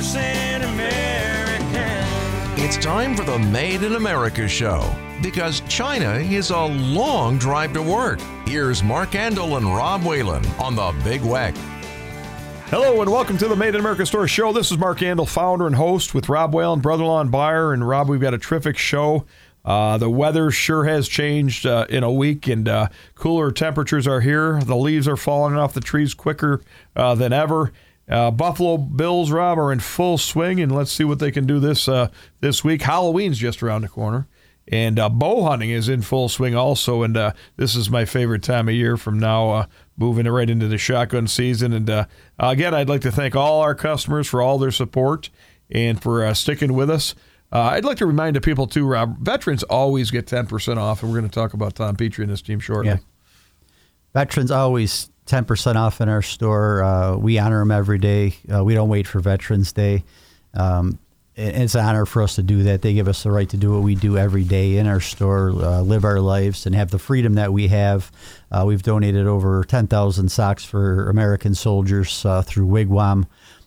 American. It's time for the Made in America show because China is a long drive to work. Here's Mark Andrle and Rob Whalen on the Big Weck. Hello and welcome to the Made in America Store Show. This is Mark Andrle, founder and host with Rob Whalen, brother-in-law and buyer. And Rob, we've got a terrific show. Uh, the weather sure has changed uh, in a week, and uh, cooler temperatures are here. The leaves are falling off the trees quicker uh, than ever. Uh, Buffalo Bills, Rob, are in full swing, and let's see what they can do this uh, this week. Halloween's just around the corner, and bow hunting is in full swing also. And this is my favorite time of year from now moving right into the shotgun season. And uh, again, I'd like to thank all our customers for all their support and for uh, sticking with us. Uh, I'd like to remind the people too, Rob. Veterans always get ten percent off, and we're going to talk about Tom Petrie and his team shortly. Yeah. Veterans always ten percent off in our store. Uh, we honor them every day. Uh, we don't wait for Veterans Day. Um, it's an honor for us to do that. They give us the right to do what we do every day in our store, uh, live our lives, and have the freedom that we have. Uh, we've donated over 10,000 socks for American soldiers uh, through Wigwam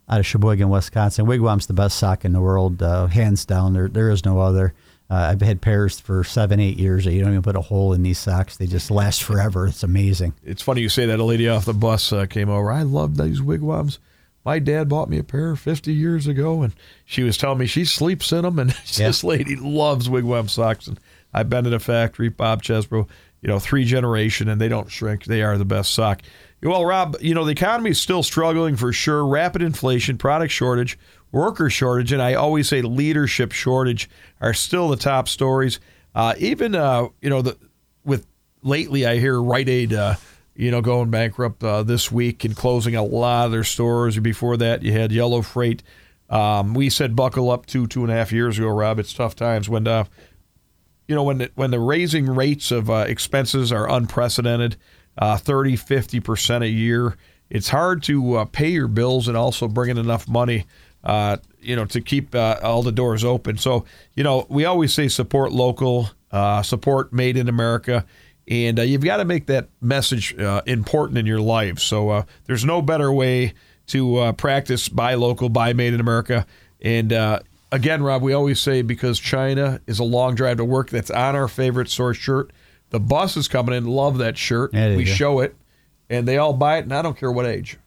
out of Sheboygan, Wisconsin. Wigwam's the best sock in the world, uh, hands down. There, there is no other. Uh, I've had pairs for seven, eight years that you don't even put a hole in these socks. They just last forever. It's amazing. It's funny you say that. A lady off the bus uh, came over. I love these Wigwams my dad bought me a pair 50 years ago, and she was telling me she sleeps in them, and yeah. this lady loves wigwam socks. And I've been in a factory, Bob Chesbro, you know, three generation, and they don't shrink. They are the best sock. Well, Rob, you know, the economy is still struggling for sure. Rapid inflation, product shortage, worker shortage, and I always say leadership shortage are still the top stories. Uh, even, uh, you know, the with lately I hear Rite Aid. Uh, you know, going bankrupt uh, this week and closing a lot of their stores. Before that, you had Yellow Freight. Um, we said buckle up two two and a half years ago, Rob. It's tough times when, uh, you know, when the, when the raising rates of uh, expenses are unprecedented, uh, 30, 50 percent a year. It's hard to uh, pay your bills and also bring in enough money, uh, you know, to keep uh, all the doors open. So, you know, we always say support local, support made in America and uh, you've got to make that message uh, important in your life. So uh, there's no better way to uh, practice buy local, buy made in America. And uh, again, Rob, we always say because China is a long drive to work, that's on our favorite source shirt. The bus is coming in, love that shirt. We go. show it, and they all buy it, and I don't care what age.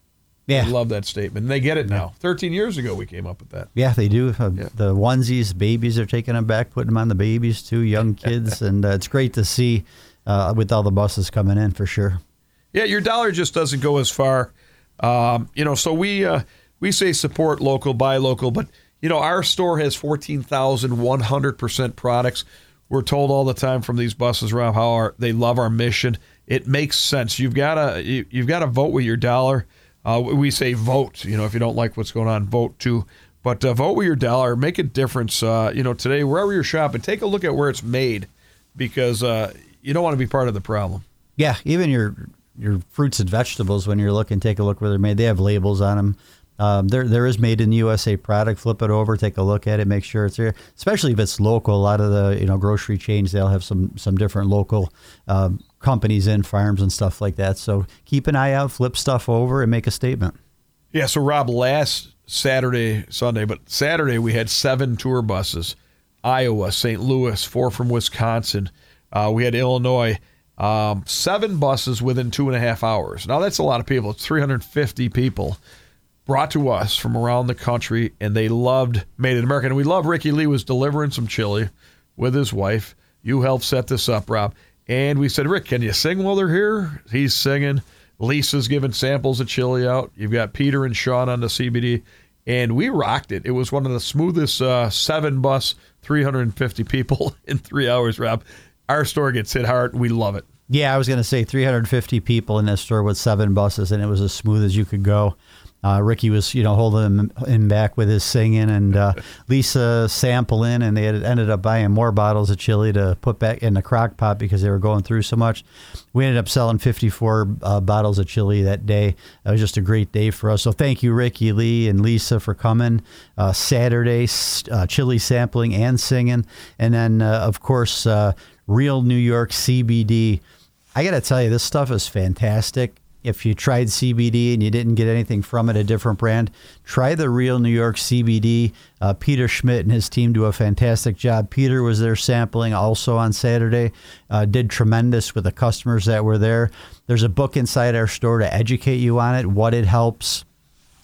Yeah. I love that statement. And they get it now. 13 years ago, we came up with that. Yeah, they do. Uh, Yeah. The onesies, babies are taking them back, putting them on the babies too, young kids. and uh, it's great to see uh, with all the buses coming in for sure. Yeah, your dollar just doesn't go as far. Um, you know, so we uh, we say support local, buy local, but you know, our store has fourteen thousand one hundred percent products. We're told all the time from these buses, Rob, how our, they love our mission. It makes sense. You've got to you, you've got to vote with your dollar. Uh, we say vote. You know, if you don't like what's going on, vote too. But uh, vote with your dollar. Make a difference. Uh, you know, today wherever you're shopping, take a look at where it's made, because uh, you don't want to be part of the problem. Yeah, even your your fruits and vegetables when you're looking, take a look where they're made. They have labels on them. Um, there there is made in the USA product. Flip it over, take a look at it, make sure it's there. Especially if it's local. A lot of the you know grocery chains they'll have some some different local um, companies in farms and stuff like that. So keep an eye out, flip stuff over, and make a statement. Yeah. So Rob, last Saturday, Sunday, but Saturday we had seven tour buses. Iowa, St. Louis, four from Wisconsin. Uh, we had Illinois. Um, seven buses within two and a half hours. Now that's a lot of people. It's 350 people brought to us from around the country, and they loved Made in America. And we love Ricky Lee was delivering some chili with his wife. You helped set this up, Rob. And we said, Rick, can you sing while they're here? He's singing. Lisa's giving samples of chili out. You've got Peter and Sean on the CBD. And we rocked it. It was one of the smoothest uh, seven bus, 350 people in three hours, Rob. Our store gets hit hard. We love it. Yeah, I was going to say 350 people in this store with seven buses, and it was as smooth as you could go. Uh, Ricky was, you know, holding him, him back with his singing, and uh, Lisa sampling, and they had ended up buying more bottles of chili to put back in the crock pot because they were going through so much. We ended up selling 54 uh, bottles of chili that day. It was just a great day for us. So thank you, Ricky Lee and Lisa, for coming. Uh, Saturday, uh, chili sampling and singing, and then uh, of course, uh, Real New York CBD. I got to tell you, this stuff is fantastic If you tried CBD and you didn't get anything from it, a different brand, try the real New York CBD. Uh, Peter Schmidt and his team do a fantastic job. Peter was there sampling also on Saturday, uh, did tremendous with the customers that were there. There's a book inside our store to educate you on it, what it helps,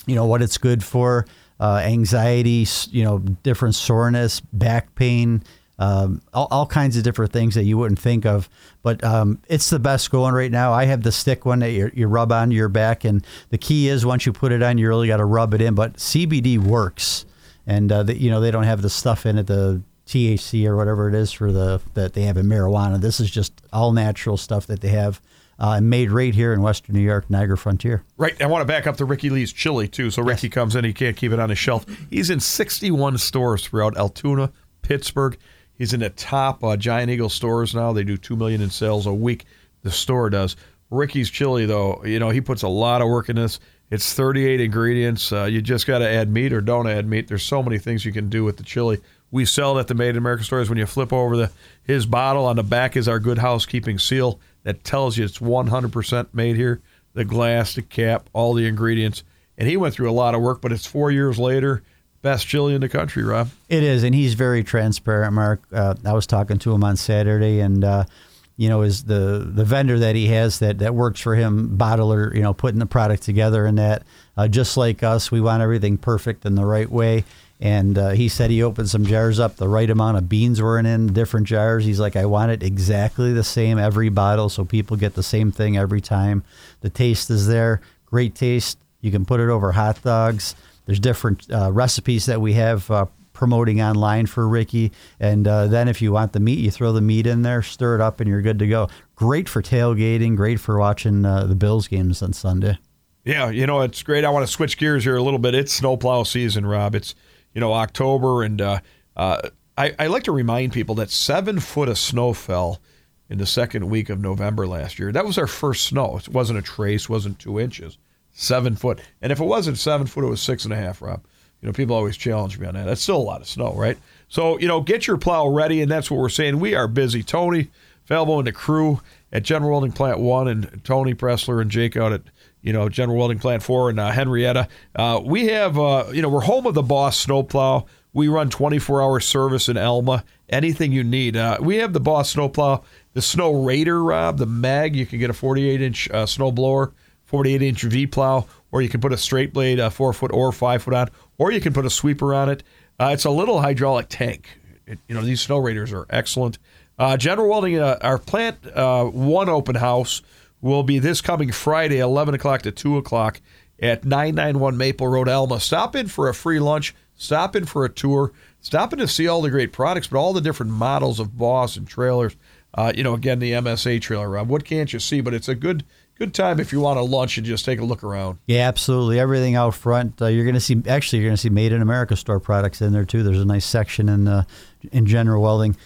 you know, what it's good for, uh, anxiety, you know, different soreness, back pain um, all, all, kinds of different things that you wouldn't think of. But um, it's the best going right now. I have the stick one that you, you rub on your back, and the key is once you put it on, you really got to rub it in. But CBD works, and uh, the, you know they don't have the stuff in it, the THC or whatever it is for the that they have in marijuana. This is just all natural stuff that they have. Uh, made right here in Western New York, Niagara Frontier. Right. I want to back up to Ricky Lee's chili, too. So Ricky yes. comes in, he can't keep it on his shelf. He's in 61 stores throughout Altoona, Pittsburgh. He's in the top uh, Giant Eagle stores now. They do two million in sales a week. The store does. Ricky's Chili, though, you know he puts a lot of work in this. It's 38 ingredients. Uh, you just got to add meat or don't add meat. There's so many things you can do with the chili. We sell it at the Made in America stores. When you flip over the his bottle on the back is our Good Housekeeping seal that tells you it's 100% made here. The glass, the cap, all the ingredients. And he went through a lot of work, but it's four years later best chili in the country, Rob. It is, and he's very transparent, Mark. Uh, I was talking to him on Saturday, and uh, you know, is the the vendor that he has that that works for him, bottler, you know, putting the product together, and that uh, just like us, we want everything perfect in the right way. And uh, he said he opened some jars up, the right amount of beans were in different jars. He's like, I want it exactly the same every bottle, so people get the same thing every time. The taste is there, great taste. You can put it over hot dogs. There's different uh, recipes that we have uh, promoting online for Ricky. And uh, then if you want the meat, you throw the meat in there, stir it up, and you're good to go. Great for tailgating, great for watching uh, the Bills games on Sunday. Yeah, you know, it's great. I want to switch gears here a little bit. It's snowplow season, Rob. It's, you know, October, and uh, uh, I, I like to remind people that seven foot of snow fell in the second week of November last year. That was our first snow. It wasn't a trace, wasn't two inches seven foot. And if it wasn't seven foot, it was six and a half, Rob. You know, people always challenge me on that. That's still a lot of snow, right? So, you know, get your plow ready, and that's what we're saying. We are busy. Tony Falvo and the crew at General Welding Plant 1 and Tony Pressler and Jake out at, you know, General Welding Plant 4 and uh, Henrietta. Uh, we have, uh, you know, we're home of the Boss snowplow. We run 24 hour service in Elma. Anything you need. Uh, we have the Boss snowplow, the Snow Raider, Rob, the Mag. You can get a 48 inch uh, snow blower 48 inch V plow, or you can put a straight blade, a four foot or five foot on, or you can put a sweeper on it. Uh, it's a little hydraulic tank. It, you know, these snow raiders are excellent. Uh, General Welding, uh, our plant uh, one open house will be this coming Friday, 11 o'clock to 2 o'clock at 991 Maple Road, Elma. Stop in for a free lunch, stop in for a tour, stop in to see all the great products, but all the different models of Boss and trailers. Uh, you know, again, the MSA trailer, Rob. What can't you see? But it's a good good time if you want a lunch and just take a look around. Yeah, absolutely. Everything out front. Uh, you're going to see. Actually, you're going to see Made in America store products in there too. There's a nice section in uh, in General Welding.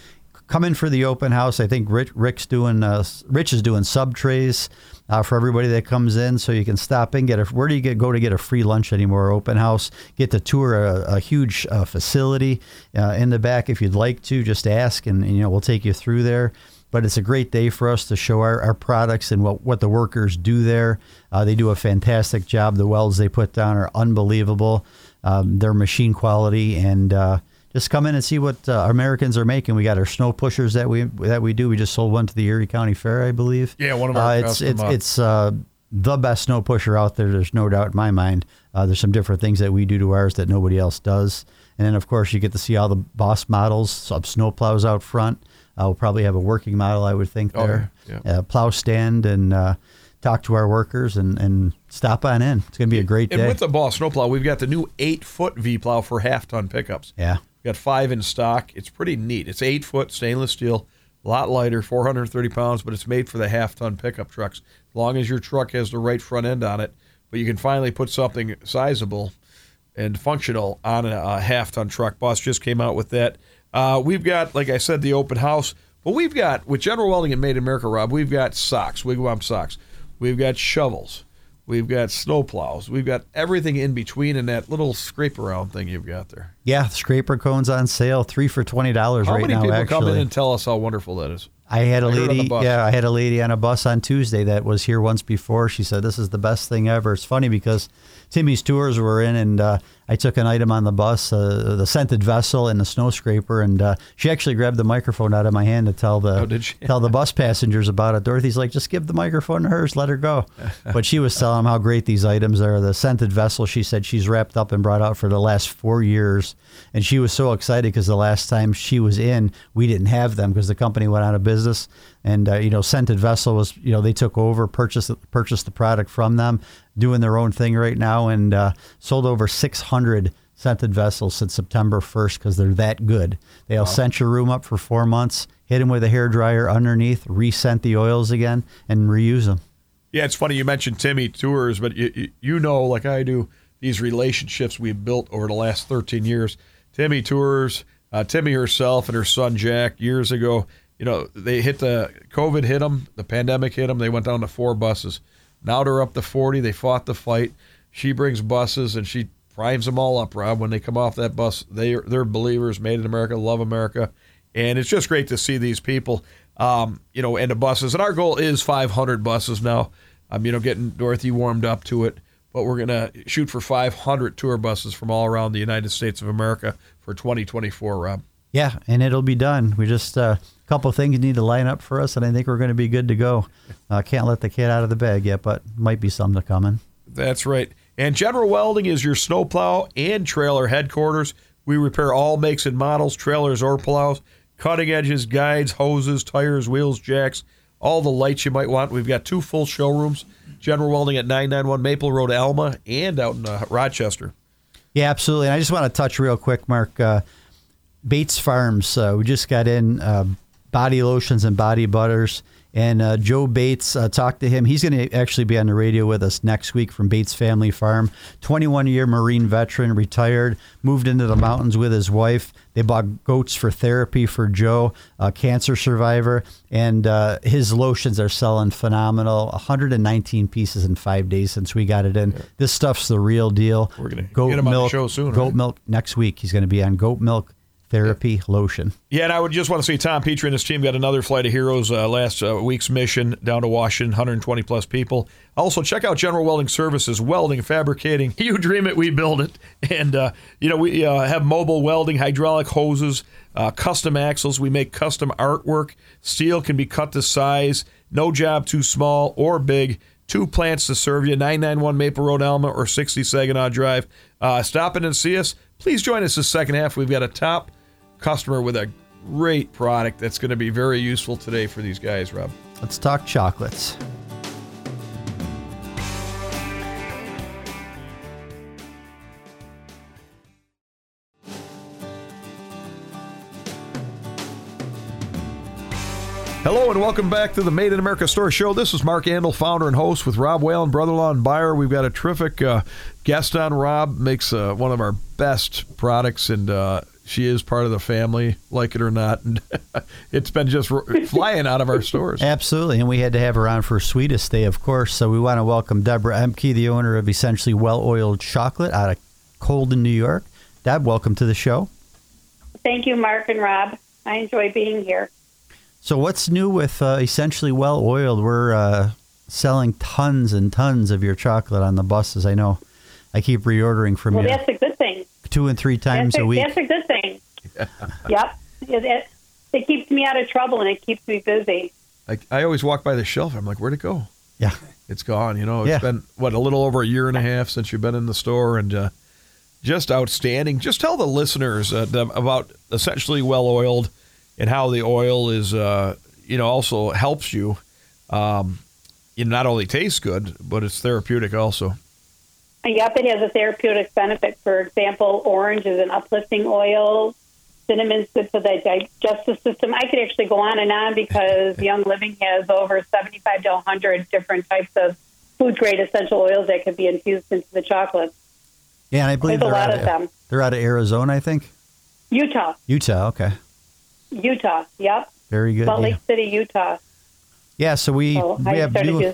Come in for the open house. I think Rich, Rick's doing. Uh, Rich is doing sub trays. Uh, for everybody that comes in, so you can stop in. Get a where do you get go to get a free lunch anymore? Open house. Get to tour a, a huge uh, facility uh, in the back if you'd like to. Just ask, and, and you know we'll take you through there but it's a great day for us to show our, our products and what, what the workers do there. Uh, they do a fantastic job. The welds they put down are unbelievable. Um, they're machine quality, and uh, just come in and see what uh, Americans are making. We got our snow pushers that we that we do. We just sold one to the Erie County Fair, I believe. Yeah, one of our. Uh, it's it's, it's uh, the best snow pusher out there. There's no doubt in my mind. Uh, there's some different things that we do to ours that nobody else does. And then, of course, you get to see all the boss models of snow plows out front. We'll probably have a working model, I would think, oh, there. Oh, yeah. Uh, plow stand and uh, talk to our workers and, and stop on in. It's going to be a great day. And with the Boss Snowplow, we've got the new eight foot V plow for half ton pickups. Yeah. We've got five in stock. It's pretty neat. It's eight foot stainless steel, a lot lighter, 430 pounds, but it's made for the half ton pickup trucks. As long as your truck has the right front end on it, but you can finally put something sizable and functional on a, a half ton truck. Boss just came out with that. Uh, we've got, like I said, the open house. But we've got, with General Welding and Made in America, Rob, we've got socks, wigwam socks. We've got shovels. We've got snow plows. We've got everything in between and that little scrape around thing you've got there. Yeah, scraper cones on sale, three for twenty dollars right now. How many people actually. come in and tell us how wonderful that is? I had a I heard on the lady, yeah, I had a lady on a bus on Tuesday that was here once before. She said, "This is the best thing ever." It's funny because Timmy's tours were in, and uh, I took an item on the bus, uh, the scented vessel and the snow scraper, and uh, she actually grabbed the microphone out of my hand to tell the Oh, tell the bus passengers about it. Dorothy's like, "Just give the microphone to hers, let her go." but she was telling them how great these items are. The scented vessel, she said she's wrapped up and brought out for the last four years, and she was so excited because the last time she was in, we didn't have them because the company went out of business. And uh, you know, scented vessel was you know they took over, purchased purchased the product from them, doing their own thing right now, and uh, sold over six hundred scented vessels since September 1st because they're that good. They'll scent your room up for four months, hit them with a hair dryer underneath, rescent the oils again, and reuse them. Yeah, it's funny you mentioned Timmy Tours, but you, you- you know, like I do, these relationships we've built over the last 13 years. Timmy Tours, uh, Timmy herself and her son Jack years ago, you know, they hit the COVID hit them, the pandemic hit them. They went down to four buses. Now they're up to 40. They fought the fight. She brings buses and she primes them all up, Rob. When they come off that bus, they they're believers, made in America, love America, and it's just great to see these people, um, you know, and the buses. And our goal is 500 buses now. I'm, you know, getting Dorothy warmed up to it, but we're gonna shoot for 500 tour buses from all around the United States of America for 2024, Rob. Yeah, and it'll be done. We just uh, a couple things need to line up for us, and I think we're going to be good to go. Uh, can't let the cat out of the bag yet, but might be something coming. That's right. And General Welding is your snowplow and trailer headquarters. We repair all makes and models, trailers or plows, cutting edges, guides, hoses, tires, wheels, jacks, all the lights you might want. We've got two full showrooms General Welding at 991 Maple Road, Elma, and out in uh, Rochester. Yeah, absolutely. And I just want to touch real quick, Mark. Uh, Bates Farms. Uh, we just got in uh, body lotions and body butters. And uh, Joe Bates, uh, talked to him. He's going to actually be on the radio with us next week from Bates Family Farm. 21 year Marine veteran, retired, moved into the mountains with his wife. They bought goats for therapy for Joe, a cancer survivor. And uh, his lotions are selling phenomenal 119 pieces in five days since we got it in. This stuff's the real deal. We're gonna goat get him on the milk, show soon, Goat right? milk next week. He's going to be on goat milk therapy lotion. Yeah, and I would just want to say Tom Petrie and his team got another flight of heroes uh, last uh, week's mission down to Washington, 120 plus people. Also, check out General Welding Services, welding, fabricating. You dream it, we build it. And, uh, you know, we uh, have mobile welding, hydraulic hoses, uh, custom axles. We make custom artwork. Steel can be cut to size, no job too small or big. Two plants to serve you 991 Maple Road, Elma, or 60 Saginaw Drive. Uh, stop in and see us. Please join us this second half. We've got a top customer with a great product that's going to be very useful today for these guys, Rob. Let's talk chocolates. Hello and welcome back to the Made in America Store Show. This is Mark Andrle, founder and host with Rob Whalen, brother-in-law and buyer. We've got a terrific uh, guest on. Rob makes uh, one of our best products, and uh, she is part of the family, like it or not. And it's been just flying out of our stores. Absolutely. And we had to have her on for Sweetest Day, of course. So we want to welcome Deborah Emke, the owner of Essentially Well Oiled Chocolate out of Colden, New York. Deb, welcome to the show. Thank you, Mark and Rob. I enjoy being here. So, what's new with uh, Essentially Well Oiled? We're uh, selling tons and tons of your chocolate on the buses. I know. I keep reordering from Well, you that's a good thing. Two and three times That's a week. That's a good thing. Yep. It, it, it keeps me out of trouble and it keeps me busy. Like I always walk by the shelf. I'm like, where'd it go? Yeah. It's gone. You know, it's Yeah. been what a little over a year and a half since you've been in the store, and uh, just outstanding. Just tell the listeners uh, them about essentially well oiled and how the oil is, uh, you know, also helps you. Um, it not only tastes good, but it's therapeutic also. Yep, it has a therapeutic benefit. For example, orange is an uplifting oil. Cinnamon's good for the digestive system. I could actually go on and on because Young Living has over 75 to 100 different types of food grade essential oils that could be infused into the chocolate. Yeah, and I believe There's a they're lot out of them. They're out of Arizona, I think. Utah, Utah. Okay. Utah. Yep, Very good. Salt yeah. Lake City, Utah. Yeah, so we So we have new,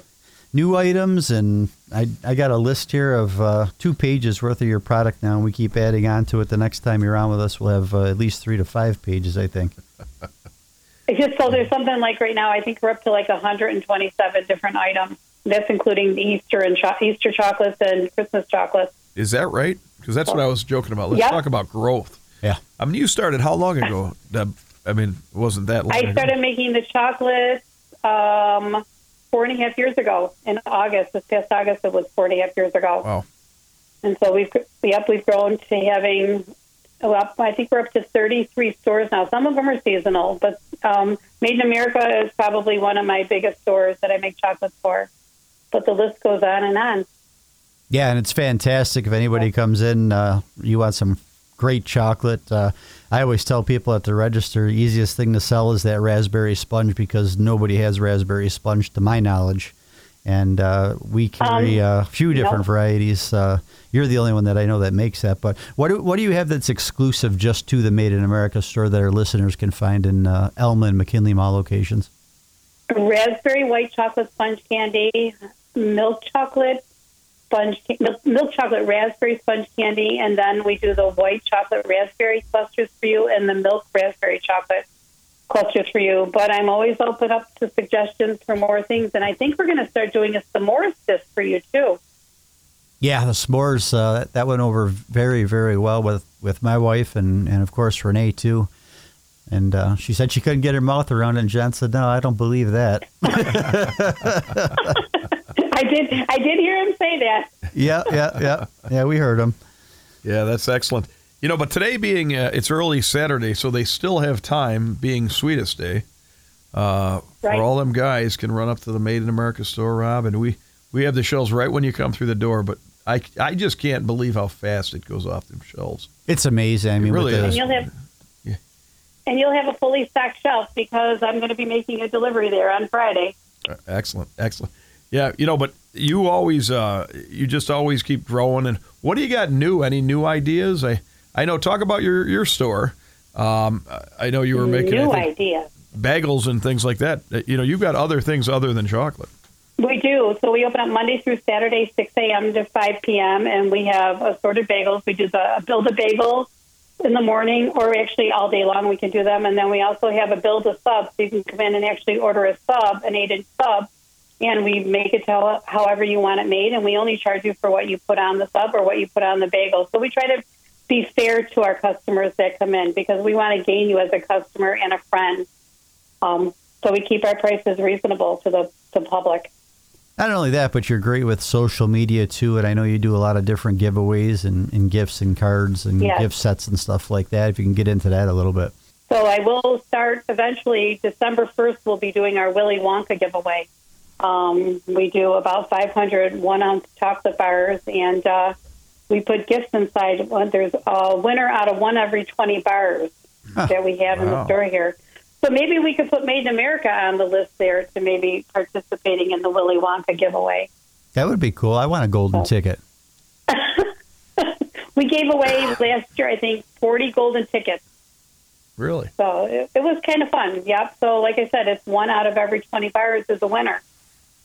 new items, and I I got a list here of uh, two pages worth of your product now, and we keep adding on to it. The next time you're on with us, we'll have uh, at least three to five pages, I think. It's just so there's something like right now. I think we're up to like 127 different items. That's including the Easter and cho- Easter chocolates and Christmas chocolates. Is that right? Because that's what I was joking about. Let's Yeah. talk about growth. Yeah. I mean, you started how long ago? I mean, it wasn't that long I ago. started making the chocolates um, four and a half years ago in August. This past August, it was four and a half years ago. Wow. And so we've yep we've grown to having well I think we're up to 33 stores now. Some of them are seasonal, but um, Made in America is probably one of my biggest stores that I make chocolates for. But the list goes on and on. Yeah, and it's fantastic. If anybody comes in, uh, you want some great chocolate. Uh, I always tell people at the register, the easiest thing to sell is that raspberry sponge because nobody has raspberry sponge to my knowledge. And uh, we carry Um, a few different varieties. Uh, you're the only one that I know that makes that. But what do, what do you have that's exclusive just to the Made in America store that our listeners can find in uh, Elma and McKinley Mall locations? Raspberry white chocolate sponge candy, milk chocolate sponge milk, milk chocolate raspberry sponge candy, and then we do the white chocolate raspberry clusters for you and the milk raspberry chocolate clusters for you. But I'm always open up to suggestions for more things, and I think we're going to start doing a s'mores disc for you too. Yeah, the s'mores uh, that, went over very, very well with, with my wife and, and of course Renee too. And uh, she said she couldn't get her mouth around it. And Jen said, "No, I don't believe that." I did I did hear him say that. yeah, yeah, yeah, yeah. We heard him. Yeah, that's excellent. You know, but today being uh, it's early Saturday, so they still have time. Being Sweetest Day, uh, Right. for all them guys can run up to the Made in America store, Rob, and we we have the shelves right when you come through the door. But I I just can't believe how fast it goes off them shelves. It's amazing. I mean, really with the, And is. you'll have Yeah. and you'll have a fully stocked shelf because I'm going to be making a delivery there on Friday. Uh, Excellent, excellent. Yeah, you know, but you always, uh, you just always keep growing. And what do you got new? Any new ideas? I, I know. Talk about your your store. Um, I know you were making New think, idea. bagels and things like that. Uh, You know, you've got other things other than chocolate. We do. So we open up Monday through Saturday, 6 a.m. to 5 p.m., and we have assorted bagels. We do the build a bagel in the morning, or actually all day long we can do them. And then we also have a build a sub, so you can come in and actually order a sub, an eight inch sub, and we make it to however you want it made. And we only charge you for what you put on the sub or what you put on the bagel. So we try to be fair to our customers that come in because we want to gain you as a customer and a friend. Um, so we keep our prices reasonable to the, the public. not only that, but you're great with social media too. And I know you do a lot of different giveaways and, and gifts and cards and Yes. gift sets and stuff like that. If you can get into that a little bit. So I will start eventually. December 1st, we'll be doing our Willy Wonka giveaway. Um, we do about 500 one ounce chocolate bars, and uh, we put gifts inside. There's a winner out of one every 20 bars that we have in the store here. So maybe we could put Made in America on the list there to maybe participating in the Willy Wonka giveaway. That would be cool. I want a golden Oh. ticket. We gave away last year, I think, 40 golden tickets. Really? So it, it was kind of fun. Yep. So like I said, it's one out of every 20 bars is a winner.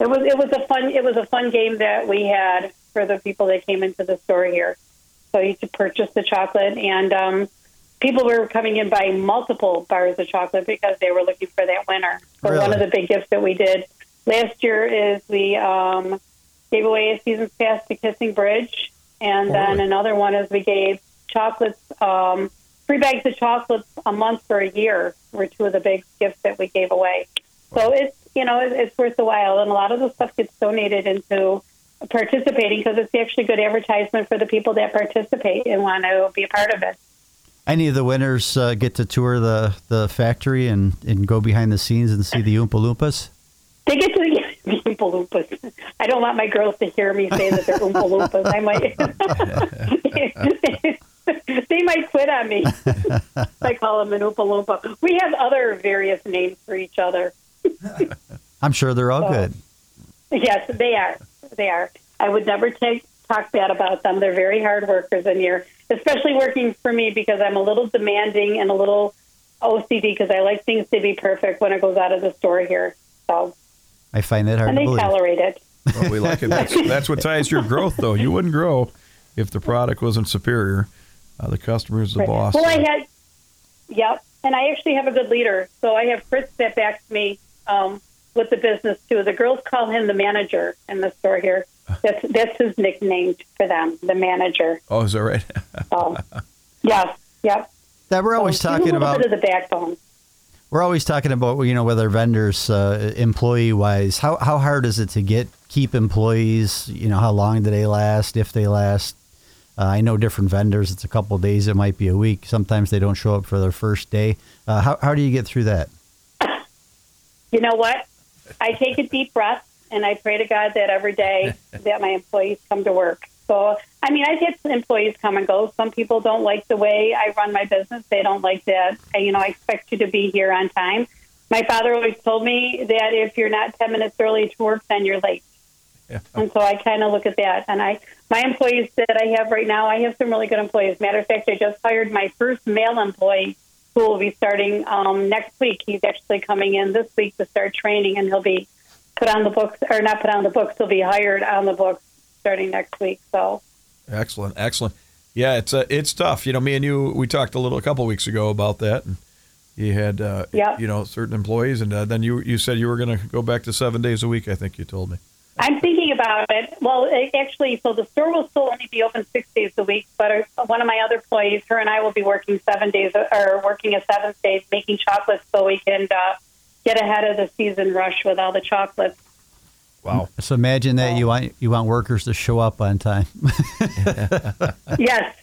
It was it was a fun it was a fun game that we had for the people that came into the store here. So you could purchase the chocolate, and um, people were coming in buying multiple bars of chocolate because they were looking for that winner. So one of the big gifts that we did last year is we um, gave away a season's pass to Kissing Bridge, and then Really? another one is we gave chocolates, um, three bags of chocolates a month for a year were two of the big gifts that we gave away. So it's you know it, it's worth the while, and a lot of the stuff gets donated into participating because it's actually good advertisement for the people that participate and want to be a part of it. Any of the winners uh, get to tour the, the factory and, and go behind the scenes and see the Oompa Loompas? They get to see the Oompa Loompas. I don't want my girls to hear me say that they're Oompa Loompas. I might. they might quit on me. I call them an Oompa Loompa. We have other various names for each other. I'm sure they're all Oh. good. Yes, they are. They are. I would never take talk bad about them. They're very hard workers and in here, especially working for me because I'm a little demanding and a little OCD because I like things to be perfect when it goes out of the store here. So, I find that hard and to they believe. tolerate it. Well, we like it. That's, that's what ties your growth, though. You wouldn't grow if the product wasn't superior. Uh, the customer is the boss. Well, I had Yep. And I actually have a good leader. So I have Fritz that backs me um, with the business too. The girls call him the manager in the store here. That's that's his nickname for them, the manager. Oh, is that right? So, yeah, yep. That we're always So talking a about. bit of the backbone. We're always talking about you know whether vendors, uh, employee wise, how how hard is it to get keep employees? You know, how long do they last? If they last, uh, I know different vendors. It's a couple of days. It might be a week. Sometimes they don't show up for their first day. Uh, how how do you get through that? You know what? I take a deep breath and I pray to God that every day that my employees come to work. So, I mean, I've had some employees come and go. Some people don't like the way I run my business. They don't like that. You know, I expect you to be here on time. My father always told me that if you're not 10 minutes early to work, then you're late. Yeah. And so I kind of look at that. And I, my employees that I have right now, I have some really good employees. Matter of fact, I just hired my first male employee who will be starting um, next week. He's actually coming in this week to start training, and he'll be put on the books, or not put on the books. He'll be hired on the books starting next week. So Excellent, excellent. Yeah, it's uh, it's tough. You know, me and you, we talked a little a couple weeks ago about that, and you had, uh, Yep. you know, certain employees, and uh, then you you said you were going to go back to seven days a week. I think you told me. I'm thinking about it. Well, actually, so the store will still only be open six days a week, but uh, one of my other employees, her and I will be working seven days, or working a seventh day, making chocolates so we can uh, get ahead of the season rush with all the chocolates. Wow. So imagine that you want you want workers to show up on time. yes.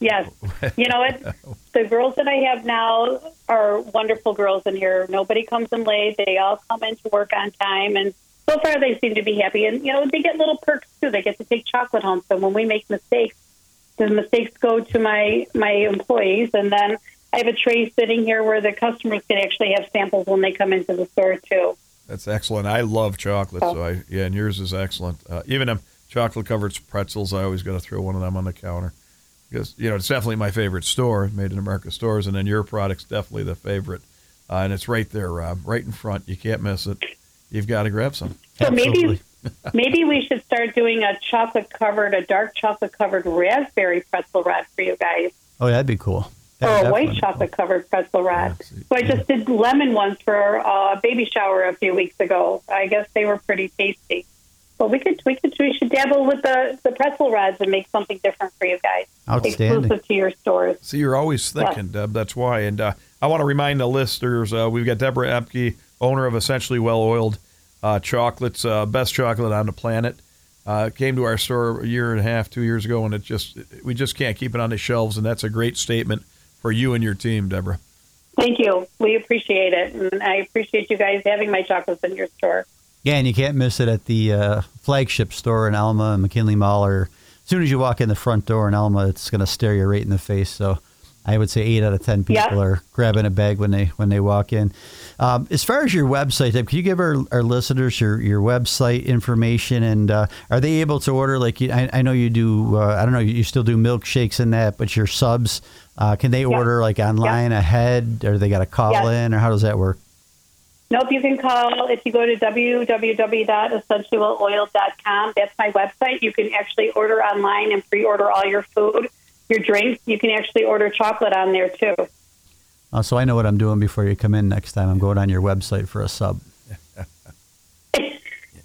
Yes. You know what? The girls that I have now are wonderful girls in here. Nobody comes in late. They all come in to work on time. And so far, they seem to be happy. And, you know, they get little perks too. They get to take chocolate home. So when we make mistakes, the mistakes go to my, my employees. And then I have a tray sitting here where the customers can actually have samples when they come into the store too. That's excellent. I love chocolate, so I yeah, and yours is excellent. Uh, even them chocolate covered pretzels, I always got to throw one of them on the counter because you know it's definitely my favorite store, Made in America stores, and then your product's definitely the favorite, uh, and it's right there, Rob, right in front. You can't miss it. You've got to grab some. So Absolutely. maybe maybe we should start doing a chocolate covered, a dark chocolate covered raspberry pretzel rod for you guys, Oh, that'd be cool. or That'd a white definitely- chocolate covered pretzel rod. Yeah, So I just did lemon ones for a baby shower a few weeks ago. I guess they were pretty tasty. But we could we could we should dabble with the the pretzel rods and make something different for you guys, Outstanding. exclusive to your stores. So you're always thinking, Deb. That's why. And uh, I want to remind the listeners uh, we've got Deborah Epke, owner of Essentially Well Oiled uh, Chocolates, uh, best chocolate on the planet. Uh, came to our store a year and a half, two years ago, and it just we just can't keep it on the shelves. And that's a great statement for you and your team, Deborah. Thank you. We appreciate it, and I appreciate you guys having my chocolates in your store. Yeah, and you can't miss it at the uh, flagship store in Elma and McKinley Mall. Or as soon as you walk in the front door in Elma, it's going to stare you right in the face. So I would say eight out of ten people Yeah. are grabbing a bag when they when they walk in. Um, as far as your website, can you give our, our listeners your, your website information and uh, are they able to order? Like you- I, I know you do. Uh, I don't know. You still do milkshakes and that, but your subs uh, can they order like online ahead, or they got to call Yeah. in, or how does that work? Nope, you can call if you go to www.essentialloil.com. That's my website. You can actually order online and pre-order all your food, your drinks. You can actually order chocolate on there too. Uh, so I know what I'm doing before you come in next time. I'm going on your website for a sub. so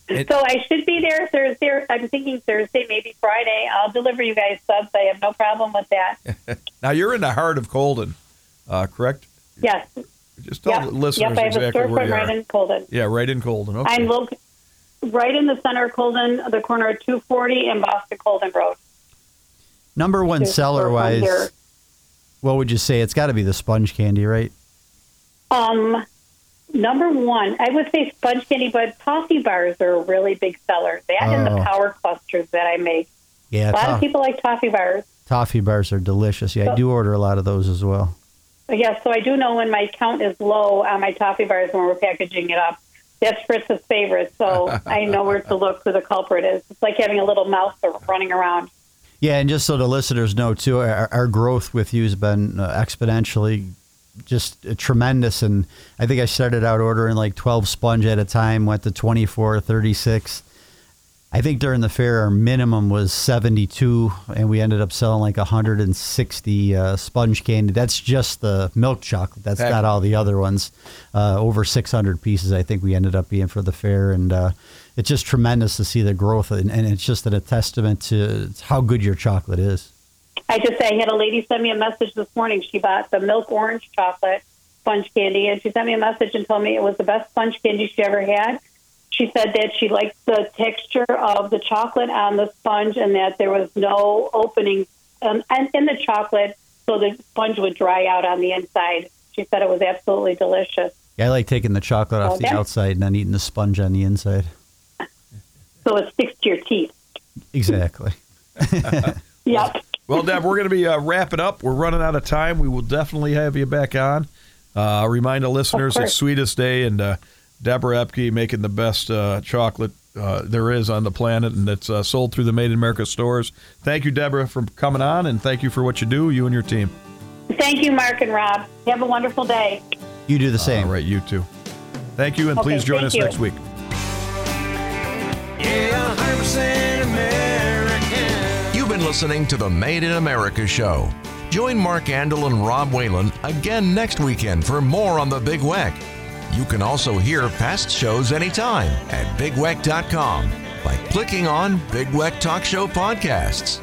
I should be there Thursday. I'm thinking Thursday, maybe Friday. I'll deliver you guys subs. I have no problem with that. Now you're in the heart of Colden, uh, correct? Yes. Just tell Yep. the listeners Yep. I have exactly a where you storefront are. right in Colden. yeah, right in Colden. Okay. I'm loc- right in the center of Colden, the corner of 240 and Boston Colden Road. Number one There's seller wise, what would you say? It's got to be the sponge candy, right? Um, number one, I would say sponge candy, but toffee bars are a really big seller. That and Oh. the power clusters that I make. Yeah, A lot of people like toffee bars. toffee bars are delicious. Yeah, I do order a lot of those as well. Yes, so I do know when my count is low on my toffee bars when we're packaging it up. That's Fritz's favorite, so I know where to look who the culprit is. It's like having a little mouse running around. Yeah, and just so the listeners know too, our, our growth with you has been uh, exponentially just uh, tremendous. And I think I started out ordering like 12 sponge at a time, went to 24, 36. I think during the fair, our minimum was 72, and we ended up selling like 160 uh, sponge candy. That's just the milk chocolate. That's Heck. not all the other ones. Uh, over 600 pieces, I think we ended up being for the fair, and uh, it's just tremendous to see the growth, and, and it's just a testament to how good your chocolate is. I just I had a lady send me a message this morning. She bought the milk orange chocolate sponge candy, and she sent me a message and told me it was the best sponge candy she ever had. She said that she liked the texture of the chocolate on the sponge, and that there was no opening um, and in the chocolate, so the sponge would dry out on the inside. She said it was absolutely delicious. Yeah, I like taking the chocolate off Oh, the outside and then eating the sponge on the inside. So it sticks to your teeth. Exactly. Yep. Well, Deb, we're going to be uh, wrapping up. We're running out of time. We will definitely have you back on. Uh, remind the listeners Of it's. Sweetest Day and uh, Deborah Epke making the best uh, chocolate uh, there is on the planet, and it's uh, sold through the Made in America stores. Thank you, Deborah, for coming on, and thank you for what you do, you and your team. Thank you, Mark and Rob. You Have a wonderful day. You do the same. All right, you too. Thank you, and Okay, please join us you. next week. 100% American. You've been listening to the Made in America show. Join Mark Andrle and Rob Whalen again next weekend for more on the Big Weck. You can also hear past shows anytime at bigweck.com by clicking on Big Weck Talk Show Podcasts.